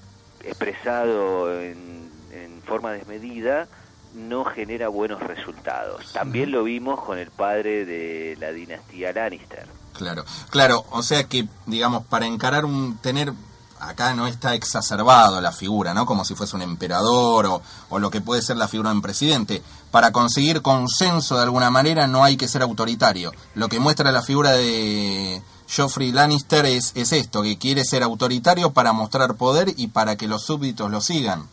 expresado en, en forma desmedida no genera buenos resultados. También lo vimos con el padre de la dinastía Lannister. Claro, claro, o sea que, digamos, para encarar un, tener, acá no está exacerbado la figura, ¿no? Como si fuese un emperador o, o lo que puede ser la figura de un presidente. Para conseguir consenso de alguna manera no hay que ser autoritario. Lo que muestra la figura de Joffrey Lannister es, es esto, que quiere ser autoritario para mostrar poder y para que los súbditos lo sigan.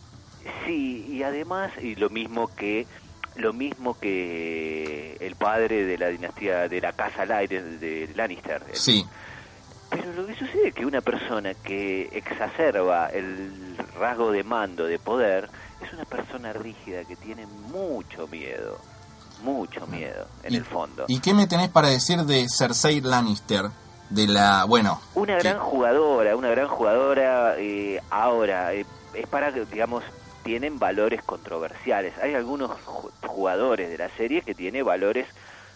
Sí, y además, y lo mismo que lo mismo que el padre de la dinastía de la casa Light de, de Lannister. El- Sí, Pero lo que sucede es que una persona que exacerba el rasgo de mando, de poder, es una persona rígida que tiene mucho miedo, mucho miedo en el fondo. ¿Y qué me tenés para decir de Cersei Lannister? De la, bueno, Una gran jugadora, una gran jugadora eh, ahora, eh, es para digamos, tienen valores controversiales. Hay algunos ju- jugadores de la serie que tienen valores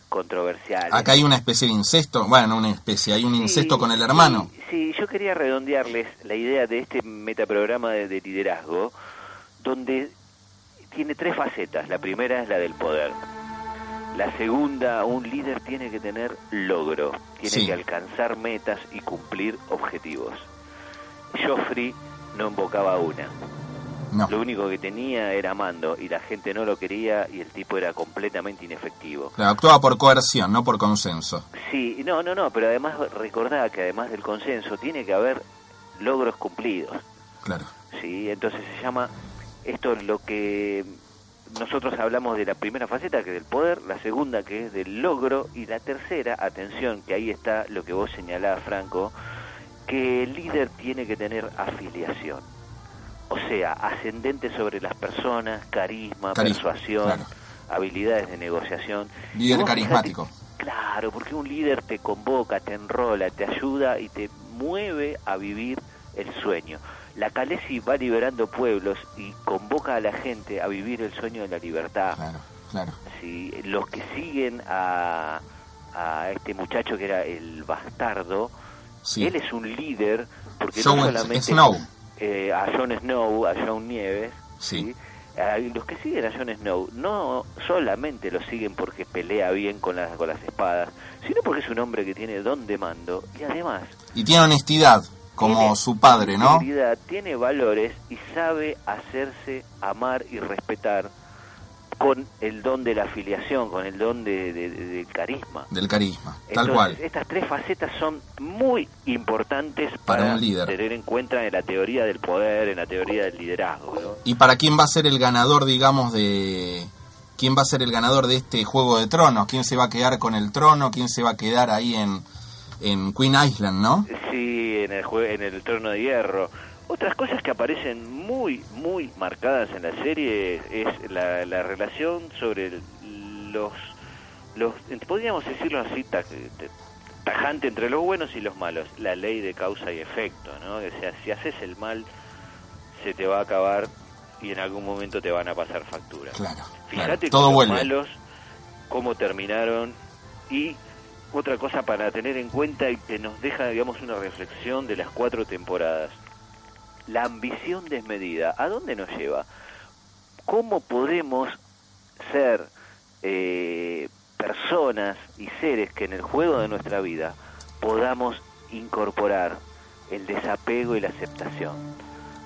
controversiales. acá hay una especie de incesto, bueno, no una especie, hay un incesto con el hermano. Sí, yo quería redondearles la idea de este metaprograma de, de liderazgo, donde tiene tres facetas. La primera es la del poder. La segunda, un líder tiene que tener logro, tiene Sí. que alcanzar metas y cumplir objetivos. Joffrey no invocaba una, No. Lo único que tenía era mando y la gente no lo quería y el tipo era completamente inefectivo. Claro, actuaba por coerción, no por consenso. Sí, no, no, no, pero además recordá que además del consenso tiene que haber logros cumplidos. Claro. Sí, entonces se llama esto lo que nosotros hablamos de la primera faceta que es del poder, la segunda que es del logro y la tercera, atención, que ahí está lo que vos señalás, Franco, que el líder tiene que tener afiliación. O sea, ascendente sobre las personas, carisma, persuasión, claro. habilidades de negociación. Líder carismático. claro, porque un líder te convoca, te enrola, te ayuda y te mueve a vivir el sueño. La Calesi va liberando pueblos y convoca a la gente a vivir el sueño de la libertad. Claro, claro. Sí, los que siguen a, a este muchacho que era el bastardo, Sí. él es un líder porque no solamente Snow. Eh, a Jon Snow, a Jon Nieves, Sí. a los que siguen a Jon Snow no solamente lo siguen porque pelea bien con las con las espadas, sino porque es un hombre que tiene don de mando y además Y tiene honestidad, como Tiene su padre, ¿no? tiene valores y sabe hacerse amar y respetar con el don de la afiliación, con el don de, de- de- del carisma. Del carisma, tal Entonces, cual. Estas tres facetas son muy importantes Para para, un líder. tener en cuenta en la teoría del poder, en la teoría del liderazgo. ¿no? ¿Y para quién va a ser el ganador, digamos, de... ¿Quién va a ser el ganador de este Juego de Tronos? ¿Quién se va a quedar con el trono? ¿Quién se va a quedar ahí en, en Queen Island, no? Sí, en el, jue- en el trono de hierro. Otras cosas que aparecen muy, muy marcadas en la serie es la, la relación sobre el- los, los, podríamos decirlo así, te- tajante entre los buenos y los malos. La ley de causa y efecto, ¿no? O sea, si haces el mal, se te va a acabar y en algún momento te van a pasar factura. Claro. Fíjate Todo con los malos cómo terminaron y otra cosa para tener en cuenta y que nos deja, digamos, una reflexión de las cuatro temporadas. La ambición desmedida, ¿a dónde nos lleva? ¿Cómo podemos ser eh, personas y seres que en el juego de nuestra vida podamos incorporar el desapego y la aceptación?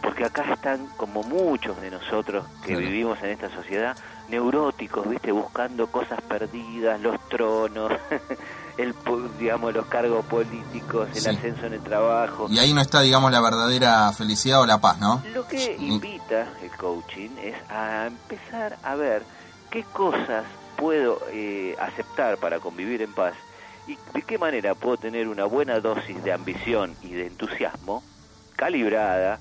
Porque acá están como muchos de nosotros que Claro. vivimos en esta sociedad neuróticos, ¿viste? Buscando cosas perdidas, los tronos, el digamos los cargos políticos, el Sí. ascenso en el trabajo. Y ahí no está, digamos, la verdadera felicidad o la paz, ¿no? Lo que invita el coaching es a empezar a ver qué cosas puedo eh, aceptar para convivir en paz y de qué manera puedo tener una buena dosis de ambición y de entusiasmo calibrada,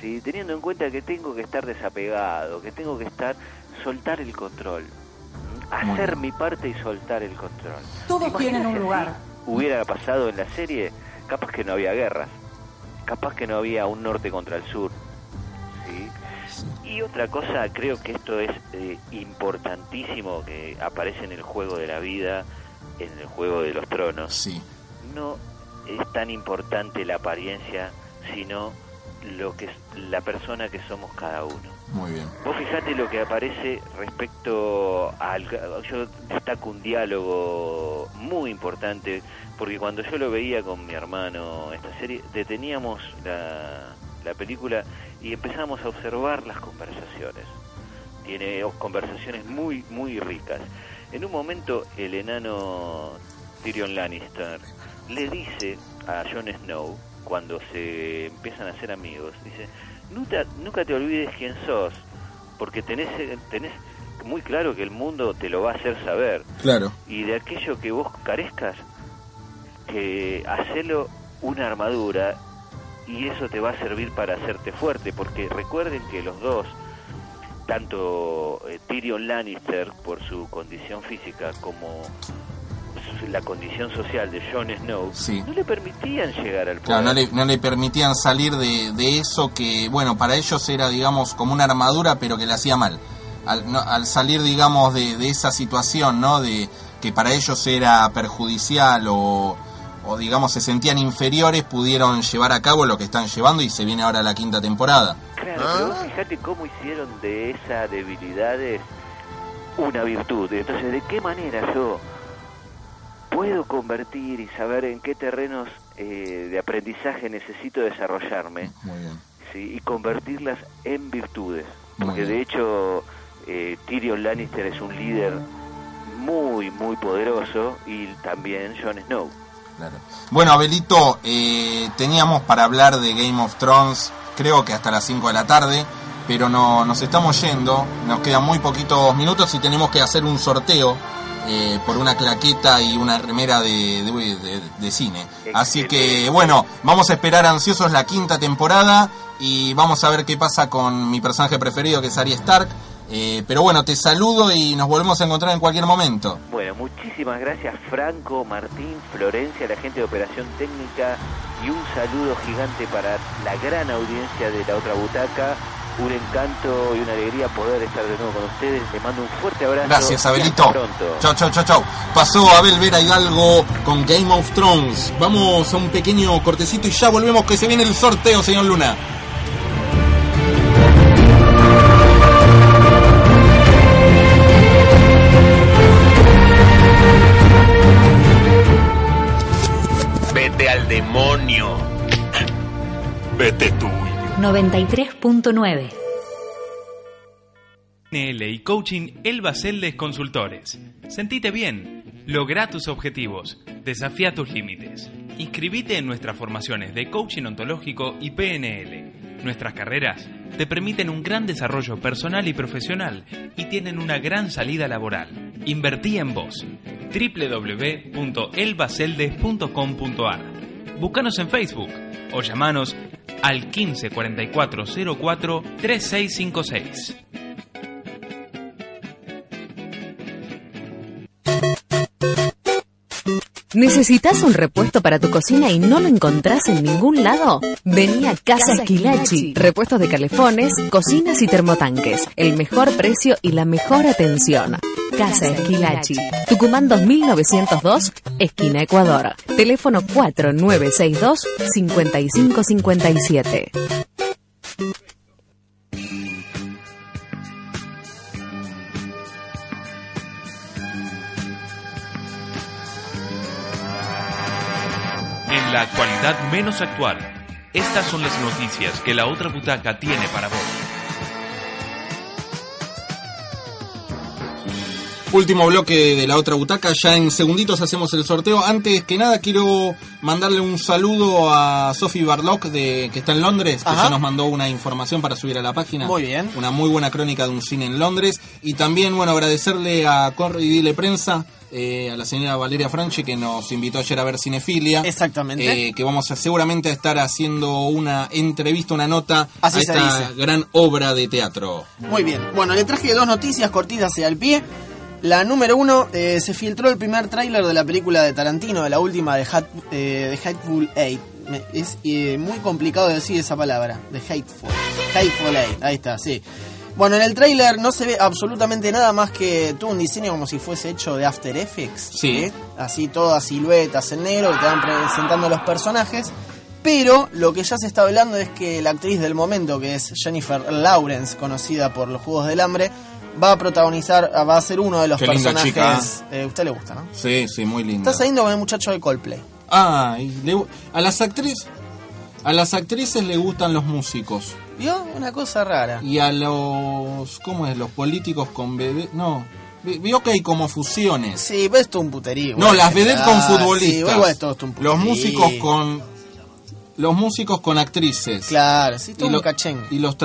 ¿sí? teniendo en cuenta que tengo que estar desapegado, que tengo que estar soltar el control, hacer mi parte y soltar el control. Todos ¿Te tienen un lugar. Hubiera pasado en la serie, capaz que no había guerras, capaz que no había un norte contra el sur, ¿sí? Y otra cosa, creo que esto es eh, importantísimo que aparece en el juego de la vida, en el juego de los tronos. Sí. No es tan importante la apariencia, sino lo que es la persona que somos cada uno. Muy bien. Vos fijate lo que aparece respecto al... Yo destaco un diálogo muy importante, porque cuando yo lo veía con mi hermano, esta serie, deteníamos la, la película y empezamos a observar las conversaciones. Tiene conversaciones muy, muy ricas. En un momento el enano Tyrion Lannister le dice a Jon Snow, cuando se empiezan a hacer amigos, dice, nunca, nunca te olvides quién sos, porque tenés, tenés muy claro que el mundo te lo va a hacer saber. Claro. Y de aquello que vos carezcas, que hacelo una armadura y eso te va a servir para hacerte fuerte, porque recuerden que los dos, tanto eh, Tyrion Lannister por su condición física como la condición social de Jon Snow, Sí. no le permitían llegar al poder. Claro, no le, no le permitían salir de, de eso que, bueno, para ellos era, digamos, como una armadura, pero que le hacía mal. Al, no- al salir, digamos, de, de esa situación, ¿no? De que para ellos era perjudicial o, o, digamos, se sentían inferiores, pudieron llevar a cabo lo que están llevando y se viene ahora la quinta temporada. Claro, pero fíjate cómo hicieron de esas debilidades una virtud. Entonces, ¿de qué manera yo puedo convertir y saber en qué terrenos eh, de aprendizaje necesito desarrollarme? Muy bien. ¿sí? y convertirlas en virtudes. Porque de hecho eh, Tyrion Lannister es un líder muy, muy poderoso y también Jon Snow. Claro. Bueno, Abelito, eh, teníamos para hablar de Game of Thrones, creo que hasta las 5 de la tarde, pero no nos estamos yendo, nos quedan muy poquitos minutos y tenemos que hacer un sorteo eh, por una claqueta y una remera de, de- de- de cine. Así que, bueno, vamos a esperar ansiosos la quinta temporada y vamos a ver qué pasa con mi personaje preferido, que es Arya Stark. Eh, pero bueno, te saludo y nos volvemos a encontrar en cualquier momento. Bueno, muchísimas gracias Franco, Martín, Florencia, la gente de Operación Técnica y un saludo gigante para la gran audiencia de la otra butaca. Un encanto y una alegría poder estar de nuevo con ustedes. Les mando un fuerte abrazo. Gracias, Abelito. Chau, chau, chau, chau. Pasó Abel Vera Hidalgo con Game of Thrones. Vamos a un pequeño cortecito y ya volvemos que se viene el sorteo, señor Luna. 93.9 PNL y Coaching Elba Celdes Consultores. Sentite bien, logra tus objetivos, desafía tus límites. Inscribite en nuestras formaciones de Coaching Ontológico y PNL. Nuestras carreras te permiten un gran desarrollo personal y profesional y tienen una gran salida laboral. Invertí en vos. www.elbaceldes.com.ar Búscanos en Facebook o llamanos al 15 44 04 3656. ¿Necesitas un repuesto para tu cocina y no lo encontrás en ningún lado? Vení a Casa Esquilachi. Repuestos de calefones, cocinas y termotanques. El mejor precio y la mejor atención. Casa Esquilachi. Tucumán 2902, esquina Ecuador. Teléfono 4962 la actualidad menos actual, estas son las noticias que la otra butaca tiene para vos. Último bloque de la otra butaca, ya en segunditos hacemos el sorteo. Antes que nada quiero mandarle un saludo a Sophie Barlock de, que está en Londres, que Ajá. ya nos mandó una información para subir a la página. Muy bien. Una muy buena crónica de un cine en Londres. Y también, bueno, agradecerle a Corre y Dile Prensa, eh, a la señora Valeria Franchi que nos invitó ayer a ver Cinefilia. Exactamente. Eh, que vamos a seguramente a estar haciendo una entrevista, una nota Así a esta dice. gran obra de teatro. Muy bien. Bueno, le traje dos noticias cortitas y al pie. La número uno, eh, se filtró el primer tráiler de la película de Tarantino, de la última de, Hat, eh, de Hateful Eight. Es eh, muy complicado decir esa palabra, de Hateful. Hateful Eight, ahí está, sí. Bueno, en el tráiler no se ve absolutamente nada más que tuvo un diseño como si fuese hecho de After Effects. Sí. Así todas siluetas en negro que te van presentando los personajes. Pero lo que ya se está hablando es que la actriz del momento, que es Jennifer Lawrence, conocida por los Juegos del Hambre, va a protagonizar, va a ser uno de los Qué linda personajes. chica. Eh, usted le gusta, ¿no? Sí, sí, muy lindo. Está saliendo con el muchacho de Coldplay. Ah, y le- a las actrices a las actrices le gustan los músicos ¿Vio? Una cosa rara. y a los ¿cómo es? Los políticos con bebé, no. vi- Vio que hay como fusiones. Sí, pero esto es un puterío. No, las vedettes con futbolistas. Sí, igual esto es un puterío. los músicos con los músicos con actrices. Claro, sí, todo y, un lo- y los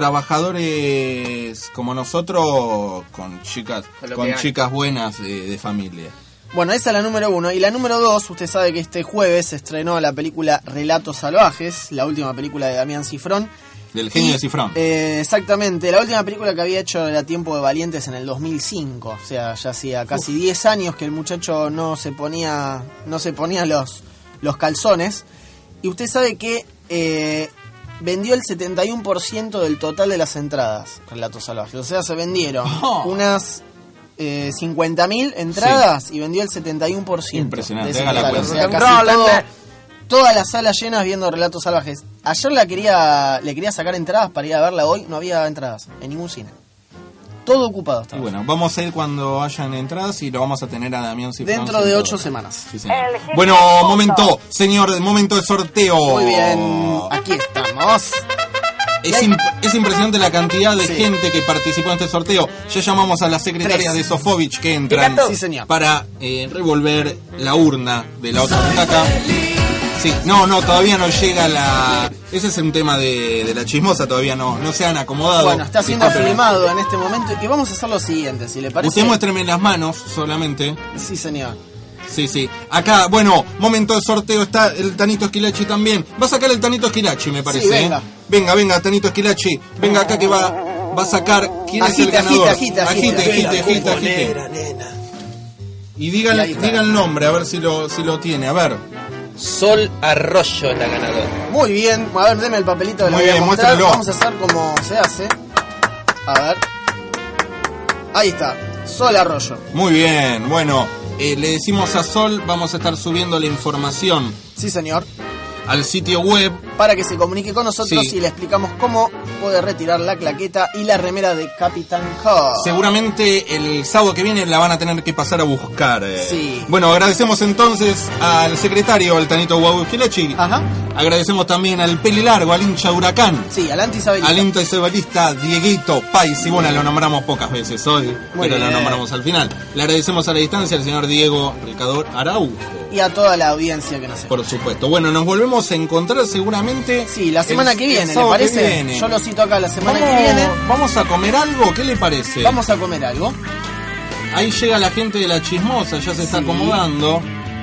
trabajadores como nosotros con chicas Con chicas buenas de, de familia. Bueno, esa es la número uno. Y la número dos, usted sabe que este jueves se estrenó la película Relatos Salvajes, la última película de Damián Cifrón. Del genio Y, de Cifrón. eh, exactamente, la última película que había hecho era Tiempo de Valientes en el 2005, o sea, ya hacía casi 10 años que el muchacho no se ponía, no se ponía los, los calzones. Y usted sabe que eh, vendió el 71% del total de las entradas, Relatos Salvajes. O sea, se vendieron Oh. unas eh, 50.000 entradas y vendió el 71%. Impresionante, de ese haga la total. O sea, casi todo-. Todas las salas llenas viendo Relatos Salvajes. Ayer la quería, le quería sacar entradas para ir a verla hoy, no había entradas en ningún cine. Todo ocupado Y estaba. bueno, vamos a ir cuando hayan entradas y lo vamos a tener a Damián Cifrón. Dentro de ocho semanas. Sí, señor. Bueno, momento, señor, momento de sorteo. Muy bien, aquí estamos. Es, imp- es impresionante la cantidad de gente que participó en este sorteo. Ya llamamos a las secretarias Tres. de Sofovich que entran para eh, revolver la urna de la otra butaca. Sí, no, no, todavía no llega la... Ese es un tema de, de la chismosa, todavía no, no se han acomodado. Bueno, está siendo filmado en este momento y vamos a hacer lo siguiente, si le parece. Usted muéstreme las manos solamente. Sí, señor. Sí, sí. Acá, bueno, momento de sorteo está el Tanito Esquilachi también. Va a sacar el Tanito Esquilachi, me parece. Sí, venga. ¿eh? Venga, venga, Tanito Esquilachi. Venga acá que va, va a sacar quién es el ganador. agite, agite, agite. Y diga, diga el nombre, a ver si lo, si lo tiene. A ver. Sol Arroyo la ganadora. Muy bien, a ver, deme el papelito que Muy le voy a bien, mostrar. muéstralo. Vamos a hacer como se hace. A ver. Ahí está, Sol Arroyo. Muy bien, bueno, eh, le decimos a Sol, vamos a estar subiendo la información Sí, señor. al sitio web. Para que se comunique con nosotros Sí. y le explicamos cómo puede retirar la claqueta y la remera de Capitán Cod. Seguramente el sábado que viene la van a tener que pasar a buscar. eh. Sí. Bueno, agradecemos entonces al secretario, al Tanito Guabuquilachi. Ajá. Agradecemos también al Peli Largo, al hincha Huracán. Sí, al antisabelista. Al hincha isabelista Dieguito Pais. Y bueno, lo nombramos pocas veces hoy, pero lo nombramos al final. Le agradecemos a la distancia al señor Diego Recador Araujo. Y a toda la audiencia que nos escucha. Por supuesto. Bueno, nos volvemos a encontrar seguramente. Sí, la semana el- que viene, ¿le parece? viene. Yo lo cito acá la semana ¿Vamos, que viene. ¿Vamos a comer algo? ¿Qué le parece? Vamos a comer algo. Ahí llega la gente de la chismosa, ya se está acomodando.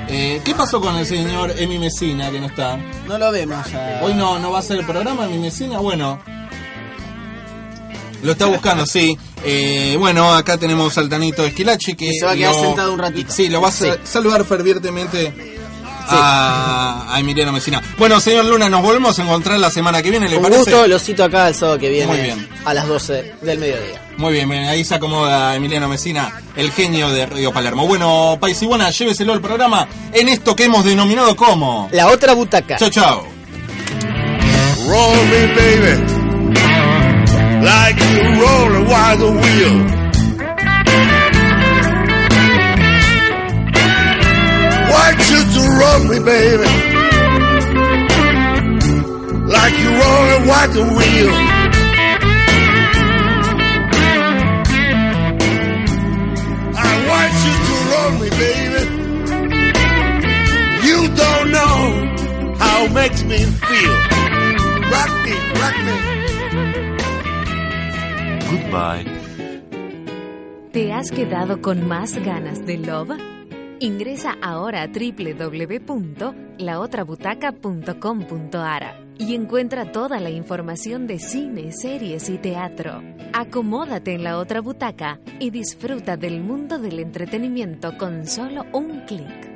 Eh, ¿Qué pasó con el señor Emi Mesina que no está? No lo vemos. a- Hoy no, no va a ser el programa Emi Mesina, bueno. Lo está buscando, sí. Eh, bueno, acá tenemos al Tanito Esquilachi que... Que se va a quedar lo- sentado un ratito. Sí, lo va a Sí. sa- saludar fervientemente a, a Emiliano Mesina. Bueno, señor Luna, nos volvemos a encontrar la semana que viene, ¿le Con parece? gusto, lo cito acá el sábado que viene Muy bien. a las 12 del mediodía. Muy bien, bien, ahí se acomoda Emiliano Mesina, el genio de Radio Palermo. Bueno, Paisibona, lléveselo al programa en esto que hemos denominado como... La otra butaca. Chao, chao. Roll me, baby, like you roll a wagon wheel. I want you to roll me, baby, like you roll a wagon wheel. I want you to roll me, baby. You don't know how it makes me feel. Rock me, rock me. ¿Te has quedado con más ganas de Love? Ingresa ahora a www.laotrabutaca.com.ar y encuentra toda la información de cine, series y teatro. Acomódate en la otra butaca y disfruta del mundo del entretenimiento con solo un clic.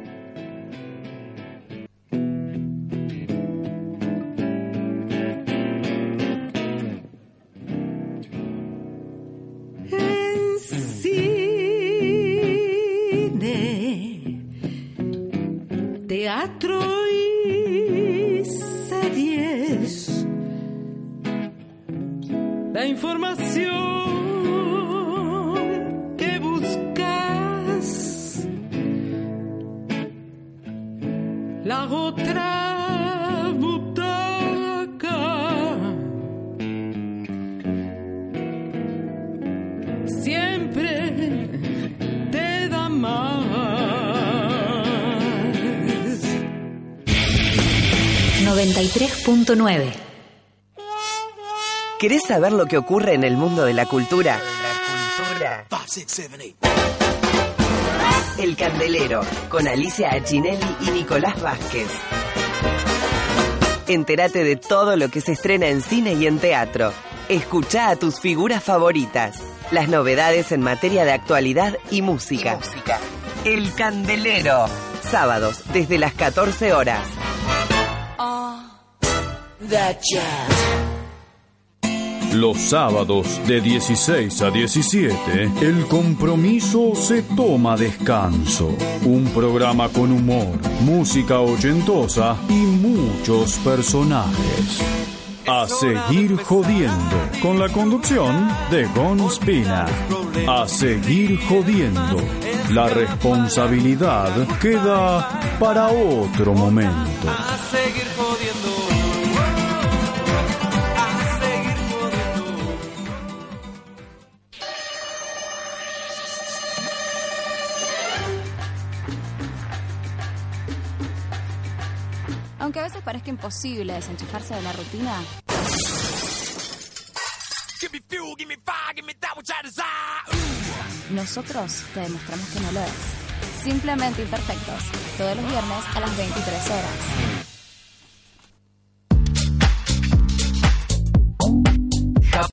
Y. La información que buscas. La otra 93.9 ¿Querés saber lo que ocurre en el mundo de la cultura? El Candelero, con Alicia Achinelli y Nicolás Vázquez. Entérate de todo lo que se estrena en cine y en teatro. Escucha a tus figuras favoritas. Las novedades en materia de actualidad y música. El Candelero. Sábados desde las 14 horas. Los sábados de 16 a 17, el compromiso se toma descanso. Un programa con humor, música ochentosa y muchos personajes. A seguir jodiendo, con la conducción de Gon Spina. A seguir jodiendo. La responsabilidad queda para otro momento. Parezca imposible desenchufarse de la rutina, nosotros te demostramos que no lo es. Simplemente imperfectos, todos los viernes a las 23 horas.